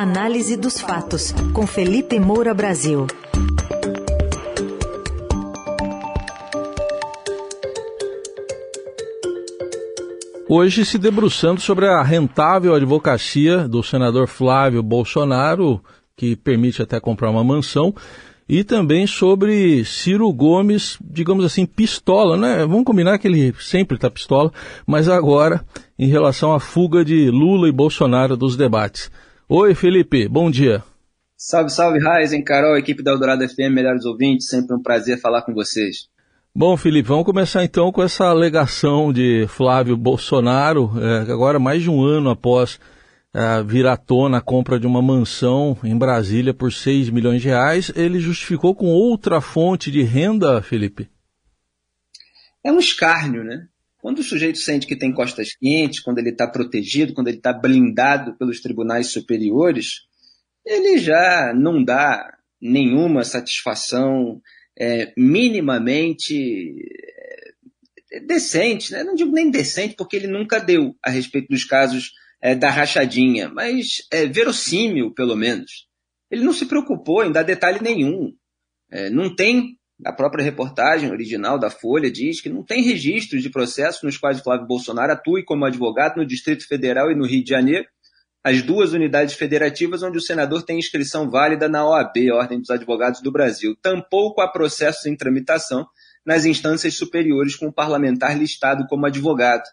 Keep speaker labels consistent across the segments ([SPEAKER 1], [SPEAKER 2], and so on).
[SPEAKER 1] Análise dos fatos, com Felipe Moura Brasil.
[SPEAKER 2] Hoje se debruçando sobre a rentável advocacia do senador Flávio Bolsonaro, que permite até comprar uma mansão, e também sobre Ciro Gomes, digamos assim, pistola, né? Vamos combinar que ele sempre está pistola, mas agora em relação à fuga de Lula e Bolsonaro dos debates. Oi, Felipe, bom dia.
[SPEAKER 3] Salve, salve, Raizen, Carol, equipe da Eldorado FM, melhores ouvintes, sempre um prazer falar com vocês.
[SPEAKER 2] Bom, Felipe, vamos começar então com essa alegação de Flávio Bolsonaro, é, agora mais de um ano após uh, vir à tona a compra de uma mansão em Brasília por 6 milhões de reais, ele justificou com outra fonte de renda, Felipe?
[SPEAKER 3] É um escárnio, né? Quando o sujeito sente que tem costas quentes, quando ele está protegido, quando ele está blindado pelos tribunais superiores, ele já não dá nenhuma satisfação é, minimamente é, decente, né? não digo nem decente, porque ele nunca deu a respeito dos casos é, da rachadinha, mas é, verossímil, pelo menos. Ele não se preocupou em dar detalhe nenhum. É, não tem, a própria reportagem original da Folha diz que não tem registros de processos nos quais o Flávio Bolsonaro atue como advogado no Distrito Federal e no Rio de Janeiro, as duas unidades federativas onde o senador tem inscrição válida na OAB, Ordem dos Advogados do Brasil. Tampouco há processos em tramitação nas instâncias superiores com o parlamentar listado como advogado.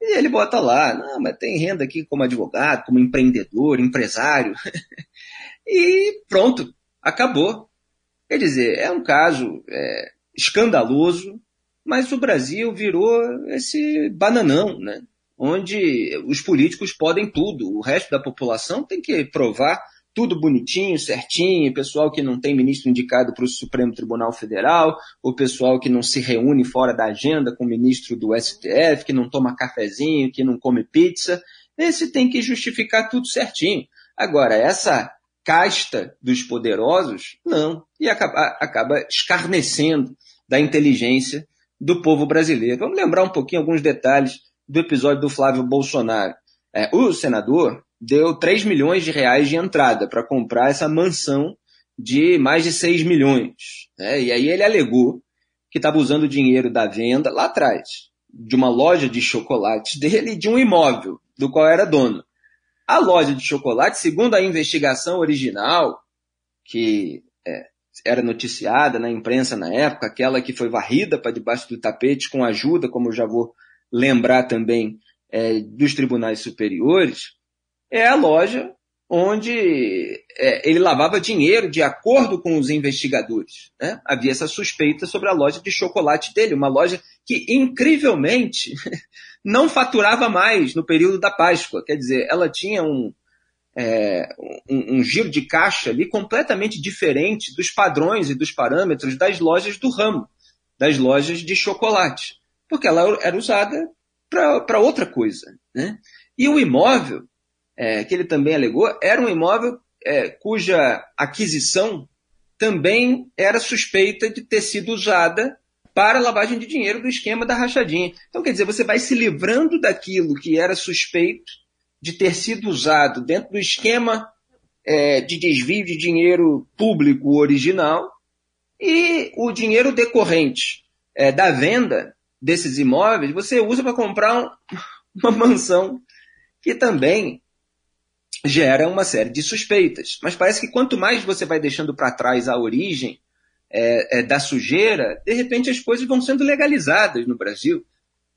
[SPEAKER 3] E ele bota lá, não, mas tem renda aqui como advogado, como empreendedor, empresário. e pronto, acabou. Quer dizer, é um caso é, escandaloso, mas o Brasil virou esse bananão, né? onde os políticos podem tudo, o resto da população tem que provar tudo bonitinho, certinho, pessoal que não tem ministro indicado para o Supremo Tribunal Federal, o pessoal que não se reúne fora da agenda com o ministro do STF, que não toma cafezinho, que não come pizza, esse tem que justificar tudo certinho. Agora, essa casta dos poderosos, não, e acaba, acaba escarnecendo da inteligência do povo brasileiro. Vamos lembrar um pouquinho alguns detalhes do episódio do Flávio Bolsonaro. É, o senador deu 3 milhões de reais de entrada para comprar essa mansão de mais de 6 milhões. Né? E aí ele alegou que estava usando o dinheiro da venda lá atrás, de uma loja de chocolates dele e de um imóvel, do qual era dono. A loja de chocolate, segundo a investigação original, que é, era noticiada na imprensa na época, aquela que foi varrida para debaixo do tapete com ajuda, como eu já vou lembrar também, é, dos tribunais superiores, é a loja onde é, ele lavava dinheiro de acordo com os investigadores. Né? Havia essa suspeita sobre a loja de chocolate dele, uma loja que, incrivelmente, não faturava mais no período da Páscoa. Quer dizer, ela tinha um, é, um, um, giro de caixa ali completamente diferente dos padrões e dos parâmetros das lojas do ramo, das lojas de chocolate, porque ela era usada para outra coisa. Né? E o imóvel é, que ele também alegou, era um imóvel é, cuja aquisição também era suspeita de ter sido usada para lavagem de dinheiro do esquema da rachadinha. Então, quer dizer, você vai se livrando daquilo que era suspeito de ter sido usado dentro do esquema é, de desvio de dinheiro público original e o dinheiro decorrente é, da venda desses imóveis você usa para comprar um, uma mansão que também gera uma série de suspeitas. Mas parece que quanto mais você vai deixando para trás a origem é, é, da sujeira, de repente as coisas vão sendo legalizadas no Brasil.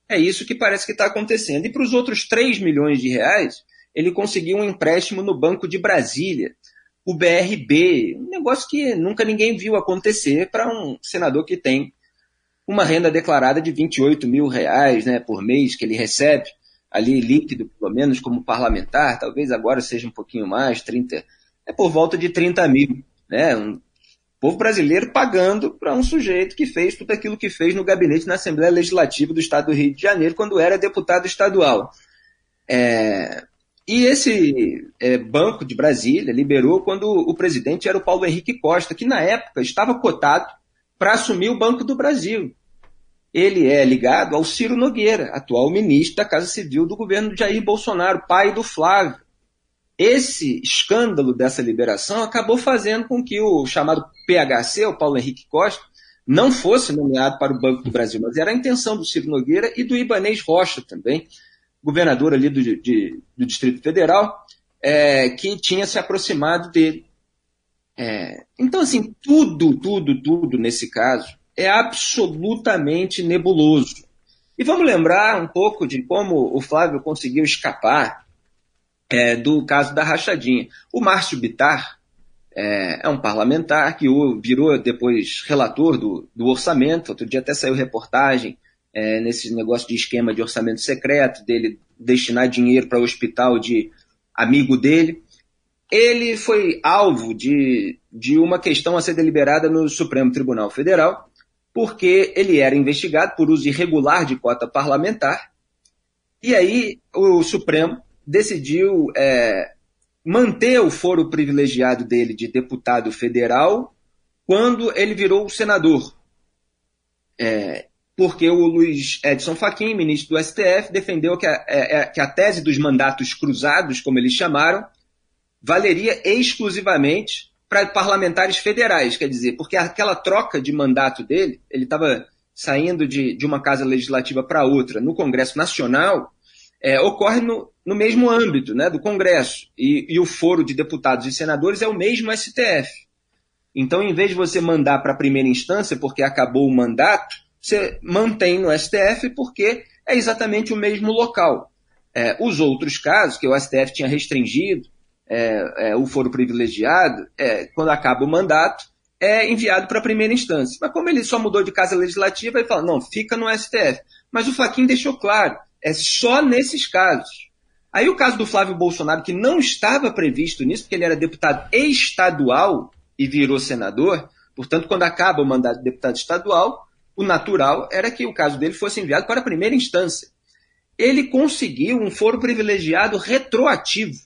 [SPEAKER 3] É isso que parece que está acontecendo. E para os outros 3 milhões de reais, ele conseguiu um empréstimo no Banco de Brasília, o BRB, um negócio que nunca ninguém viu acontecer para um senador que tem uma renda declarada de 28 mil reais né, por mês que ele recebe ali líquido, pelo menos como parlamentar, talvez agora seja um pouquinho mais, 30, é por volta de 30 mil, né? Um povo brasileiro pagando para um sujeito que fez tudo aquilo que fez no gabinete na Assembleia Legislativa do Estado do Rio de Janeiro, quando era deputado estadual. É, e esse é, Banco de Brasília liberou quando o presidente era o Paulo Henrique Costa, que na época estava cotado para assumir o Banco do Brasil ele é ligado ao Ciro Nogueira, atual ministro da Casa Civil do governo de Jair Bolsonaro, pai do Flávio. Esse escândalo dessa liberação acabou fazendo com que o chamado PHC, o Paulo Henrique Costa, não fosse nomeado para o Banco do Brasil, mas era a intenção do Ciro Nogueira e do Ibanês Rocha também, governador ali do, de, do Distrito Federal, é, que tinha se aproximado dele. É, então, assim, tudo, tudo, tudo nesse caso é absolutamente nebuloso. E vamos lembrar um pouco de como o Flávio conseguiu escapar é, do caso da rachadinha. O Márcio Bitar é, é, um parlamentar que virou depois relator do, do orçamento. Outro dia até saiu reportagem é, nesse negócio de esquema de orçamento secreto, dele destinar dinheiro para o hospital de amigo dele. Ele foi alvo de, de uma questão a ser deliberada no Supremo Tribunal Federal, porque ele era investigado por uso irregular de cota parlamentar, e aí o Supremo decidiu é, manter o foro privilegiado dele de deputado federal quando ele virou senador. É, porque o Luiz Edson Fachin, ministro do STF, defendeu que a, é, é, que a tese dos mandatos cruzados, como eles chamaram, valeria exclusivamente para parlamentares federais, quer dizer, porque aquela troca de mandato dele, ele estava saindo de, de uma casa legislativa para outra no Congresso Nacional, é, ocorre no, no mesmo âmbito né, do Congresso. E, e o foro de deputados e senadores é o mesmo STF. Então, em vez de você mandar para a primeira instância, porque acabou o mandato, você mantém no STF porque é exatamente o mesmo local. É, os outros casos, que o STF tinha restringido, é, é, o foro privilegiado, é, quando acaba o mandato, é enviado para a primeira instância. Mas como ele só mudou de casa legislativa, ele fala, não, fica no STF. Mas o Faquin deixou claro, é só nesses casos. Aí o caso do Flávio Bolsonaro, que não estava previsto nisso, porque ele era deputado estadual e virou senador, portanto, quando acaba o mandato de deputado estadual, o natural era que o caso dele fosse enviado para a primeira instância. Ele conseguiu um foro privilegiado retroativo.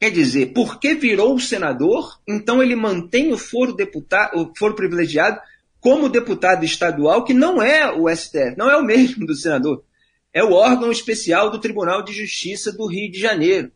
[SPEAKER 3] Quer dizer, porque virou senador, então ele mantém o foro, deputado, o foro privilegiado como deputado estadual, que não é o STF, não é o mesmo do senador. É o órgão especial do Tribunal de Justiça do Rio de Janeiro.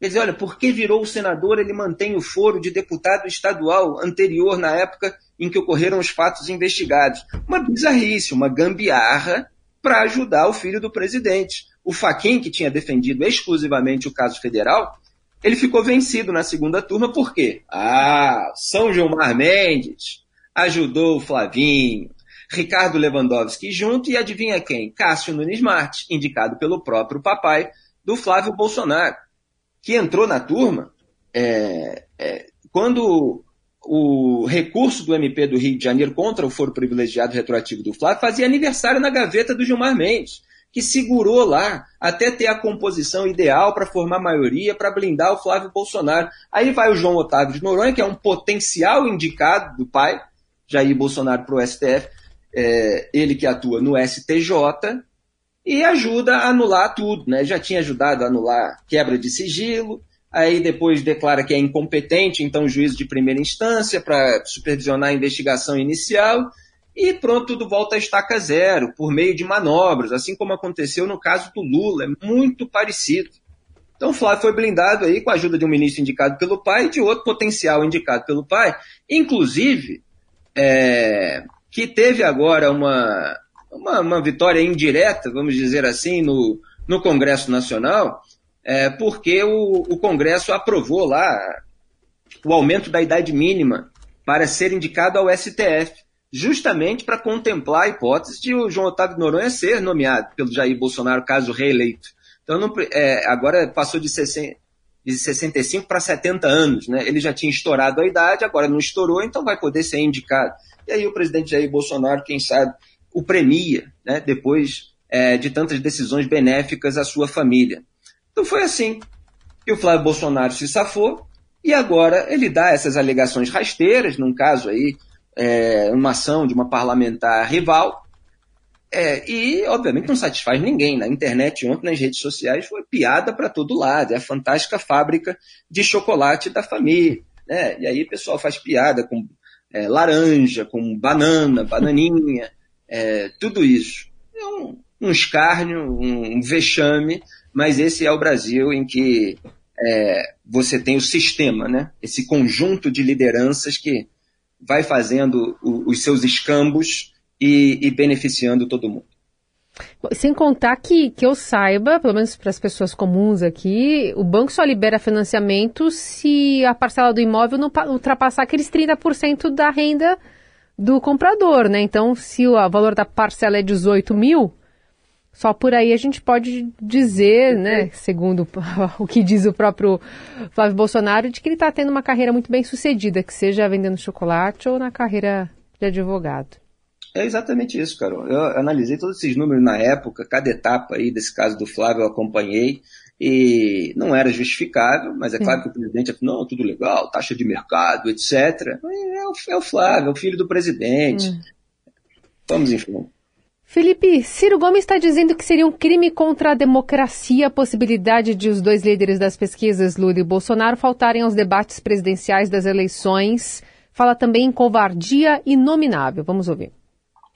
[SPEAKER 3] Quer dizer, olha, porque virou senador, ele mantém o foro de deputado estadual anterior na época em que ocorreram os fatos investigados. Uma bizarrice, uma gambiarra para ajudar o filho do presidente. O Faquin, que tinha defendido exclusivamente o caso federal, ele ficou vencido na segunda turma, por quê? Ah, São Gilmar Mendes ajudou o Flavinho, Ricardo Lewandowski junto e adivinha quem? Cássio Nunes Martins, indicado pelo próprio papai do Flávio Bolsonaro, que entrou na turma é, é, quando o recurso do MP do Rio de Janeiro contra o foro privilegiado retroativo do Flávio fazia aniversário na gaveta do Gilmar Mendes que segurou lá até ter a composição ideal para formar maioria, para blindar o Flávio Bolsonaro. Aí vai o João Otávio de Noronha, que é um potencial indicado do pai, Jair Bolsonaro para o STF, é, ele que atua no STJ, e ajuda a anular tudo. Né? Já tinha ajudado a anular quebra de sigilo, aí depois declara que é incompetente, então juízo de primeira instância para supervisionar a investigação inicial, e pronto, tudo volta a estaca zero, por meio de manobras, assim como aconteceu no caso do Lula, é muito parecido. Então Flávio foi blindado aí com a ajuda de um ministro indicado pelo pai e de outro potencial indicado pelo pai, inclusive é, que teve agora uma, uma, uma, vitória indireta, vamos dizer assim, no, no Congresso Nacional, é, porque o, o Congresso aprovou lá o aumento da idade mínima para ser indicado ao STF justamente para contemplar a hipótese de o João Otávio Noronha ser nomeado pelo Jair Bolsonaro, caso reeleito. Então, não, é, agora passou de, 60, de 65 para 70 anos. Né? Ele já tinha estourado a idade, agora não estourou, então vai poder ser indicado. E aí o presidente Jair Bolsonaro, quem sabe, o premia, né? depois é, de tantas decisões benéficas à sua família. Então foi assim que o Flávio Bolsonaro se safou, e agora ele dá essas alegações rasteiras, num caso aí é, uma ação de uma parlamentar rival, é, e obviamente não satisfaz ninguém. Na internet ontem, nas redes sociais, foi piada para todo lado. É a fantástica fábrica de chocolate da família. Né? E aí o pessoal faz piada com é, laranja, com banana, bananinha, é, tudo isso. É um, um escárnio, um, um vexame, mas esse é o Brasil em que é, você tem o sistema, né? esse conjunto de lideranças que vai fazendo o, os seus escambos e, e beneficiando todo mundo.
[SPEAKER 4] Sem contar que, que eu saiba, pelo menos para as pessoas comuns aqui, o banco só libera financiamento se a parcela do imóvel não ultrapassar aqueles 30% da renda do comprador, né? Então, se o valor da parcela é 18 mil, só por aí a gente pode dizer, né, segundo o que diz o próprio Flávio Bolsonaro, de que ele está tendo uma carreira muito bem sucedida, que seja vendendo chocolate ou na carreira de advogado.
[SPEAKER 3] É exatamente isso, Carol. Eu analisei todos esses números na época, cada etapa aí desse caso do Flávio eu acompanhei e não era justificável, mas é claro que o presidente falou, não, tudo legal, taxa de mercado, etc. É o, é o Flávio, é o filho do presidente. Hum. Vamos em frente.
[SPEAKER 4] Felipe, Ciro Gomes está dizendo que seria um crime contra a democracia a possibilidade de os dois líderes das pesquisas, Lula e Bolsonaro, faltarem aos debates presidenciais das eleições. Fala também em covardia inominável. Vamos ouvir.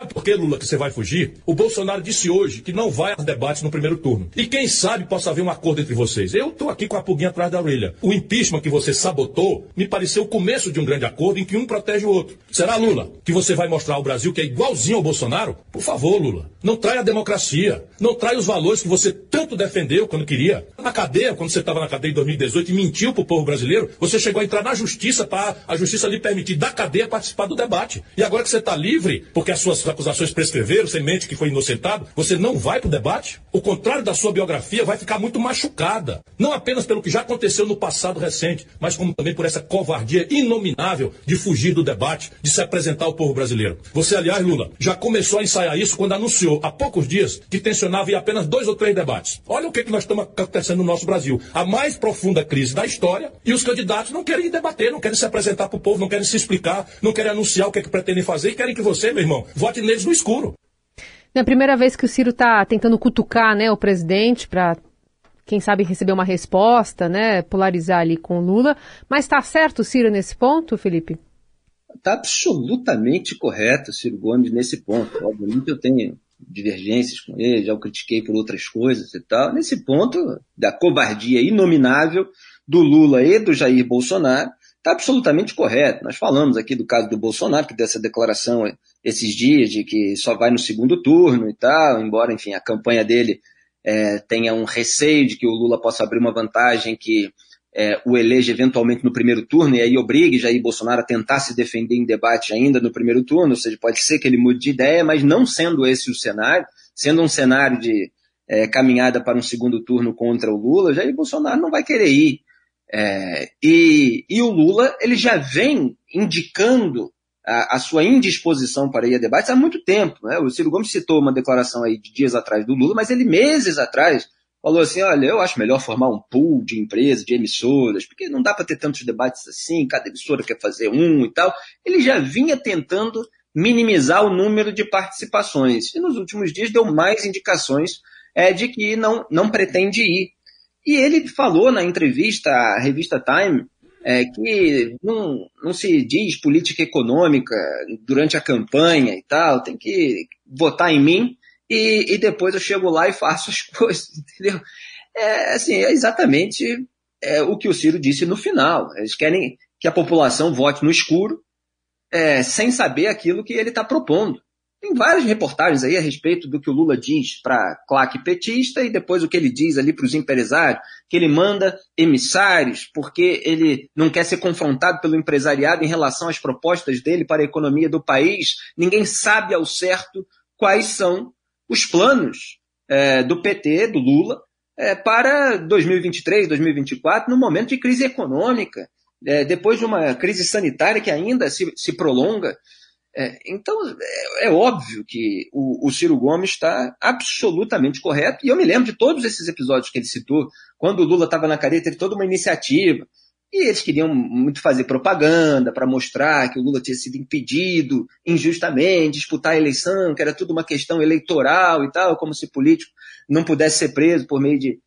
[SPEAKER 5] Por que, Lula, que você vai fugir? O Bolsonaro disse hoje que não vai aos debates no primeiro turno. E quem sabe possa haver um acordo entre vocês. Eu estou aqui com a pulguinha atrás da orelha. O impeachment que você sabotou me pareceu o começo de um grande acordo em que um protege o outro. Será, Lula, que você vai mostrar ao Brasil que é igualzinho ao Bolsonaro? Por favor, Lula, não traia a democracia. Não traia os valores que você tanto defendeu quando queria. Na cadeia, quando você estava na cadeia em 2018 e mentiu para o povo brasileiro, você chegou a entrar na justiça para a justiça lhe permitir da cadeia participar do debate. E agora que você está livre, porque as suas acusações prescreveram, você mente que foi inocentado, você não vai para o debate? O contrário da sua biografia vai ficar muito machucada. Não apenas pelo que já aconteceu no passado recente, mas como também por essa covardia inominável de fugir do debate, de se apresentar ao povo brasileiro. Você, aliás, Lula, já começou a ensaiar isso quando anunciou há poucos dias que tensionava ir apenas dois ou três debates. Olha o que, que nós estamos acontecendo no nosso Brasil. A mais profunda crise da história e os candidatos não querem debater, não querem se apresentar para o povo, não querem se explicar, não querem anunciar o que, é que pretendem fazer e querem que você, meu irmão, vote neles no escuro.
[SPEAKER 4] É a primeira vez que o Ciro está tentando cutucar né, o presidente para, quem sabe, receber uma resposta, né, polarizar ali com o Lula. Mas está certo o Ciro nesse ponto, Felipe?
[SPEAKER 3] Está absolutamente correto o Ciro Gomes nesse ponto. Obviamente eu tenho divergências com ele, já o critiquei por outras coisas e tal. Nesse ponto da covardia inominável do Lula e do Jair Bolsonaro, está absolutamente correto. Nós falamos aqui do caso do Bolsonaro, que dessa declaração esses dias de que só vai no segundo turno e tal, embora, enfim, a campanha dele é, tenha um receio de que o Lula possa abrir uma vantagem que é, o eleja eventualmente no primeiro turno e aí obrigue Jair Bolsonaro a tentar se defender em debate ainda no primeiro turno, ou seja, pode ser que ele mude de ideia, mas não sendo esse o cenário, sendo um cenário de é, caminhada para um segundo turno contra o Lula, Jair Bolsonaro não vai querer ir. É, e, e o Lula ele já vem indicando a, a, sua indisposição para ir a debates há muito tempo. Né? O Ciro Gomes citou uma declaração aí de dias atrás do Lula, mas ele meses atrás falou assim, olha, eu acho melhor formar um pool de empresas, de emissoras, porque não dá para ter tantos debates assim, cada emissora quer fazer um e tal. Ele já vinha tentando minimizar o número de participações. E nos últimos dias deu mais indicações é, de que não, não pretende ir. E ele falou na entrevista à revista Time é, que não, não se diz política econômica durante a campanha e tal, tem que votar em mim e, e depois eu chego lá e faço as coisas, entendeu? É, assim, é exatamente é, o que o Ciro disse no final. Eles querem que a população vote no escuro é, sem saber aquilo que ele está propondo. Tem várias reportagens aí a respeito do que o Lula diz para claque petista e depois o que ele diz ali para os empresários, que ele manda emissários porque ele não quer ser confrontado pelo empresariado em relação às propostas dele para a economia do país. Ninguém sabe ao certo quais são os planos é, do PT, do Lula, é, para 2023, 2024, no momento de crise econômica, é, depois de uma crise sanitária que ainda se, se prolonga. É, então, é, é, óbvio que o, o Ciro Gomes está absolutamente correto, e eu me lembro de todos esses episódios que ele citou, quando o Lula estava na cadeia, teve toda uma iniciativa, e eles queriam muito fazer propaganda para mostrar que o Lula tinha sido impedido injustamente, disputar a eleição, que era tudo uma questão eleitoral e tal, como se político não pudesse ser preso por meio de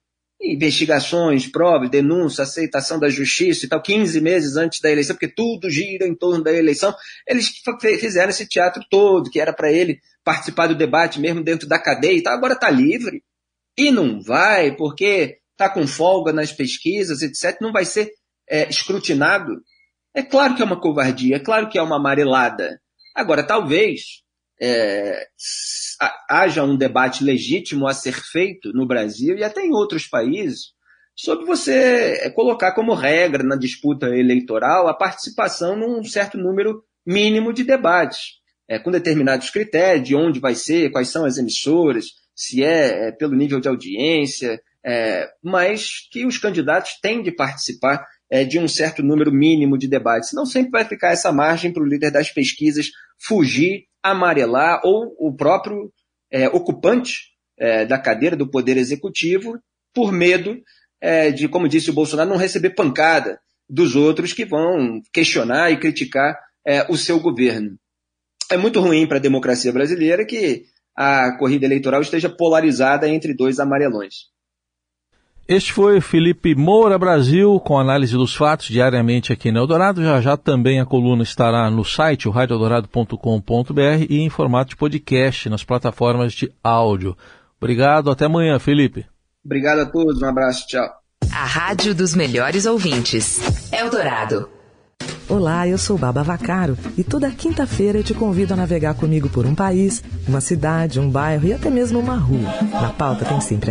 [SPEAKER 3] investigações, provas, denúncias, aceitação da justiça e tal, 15 meses antes da eleição, porque tudo gira em torno da eleição. Eles fizeram esse teatro todo, que era para ele participar do debate mesmo dentro da cadeia e tal, agora está livre. E não vai, porque está com folga nas pesquisas, etc., não vai ser é, escrutinado? É claro que é uma covardia, é claro que é uma amarelada. Agora, talvez é, haja um debate legítimo a ser feito no Brasil e até em outros países sobre você é, colocar como regra na disputa eleitoral a participação num certo número mínimo de debates, é, com determinados critérios de onde vai ser, quais são as emissoras, se é, é pelo nível de audiência, é, mas que os candidatos têm de participar é, de um certo número mínimo de debates. Não sempre vai ficar essa margem para o líder das pesquisas fugir, amarelar ou o próprio é, ocupante é, da cadeira do Poder Executivo por medo é, de, como disse o Bolsonaro, não receber pancada dos outros que vão questionar e criticar é, o seu governo. É muito ruim para a democracia brasileira que a corrida eleitoral esteja polarizada entre dois amarelões.
[SPEAKER 2] Este foi Felipe Moura Brasil, com análise dos fatos diariamente aqui no Eldorado. Já já também a coluna estará no site, o radioeldorado.com.br e em formato de podcast nas plataformas de áudio. Obrigado, até amanhã, Felipe.
[SPEAKER 3] Obrigado a todos, um abraço, tchau.
[SPEAKER 1] A rádio dos melhores ouvintes. Eldorado.
[SPEAKER 6] Olá, eu sou Baba Vacaro e toda quinta-feira eu te convido a navegar comigo por um país, uma cidade, um bairro e até mesmo uma rua. Na pauta tem sempre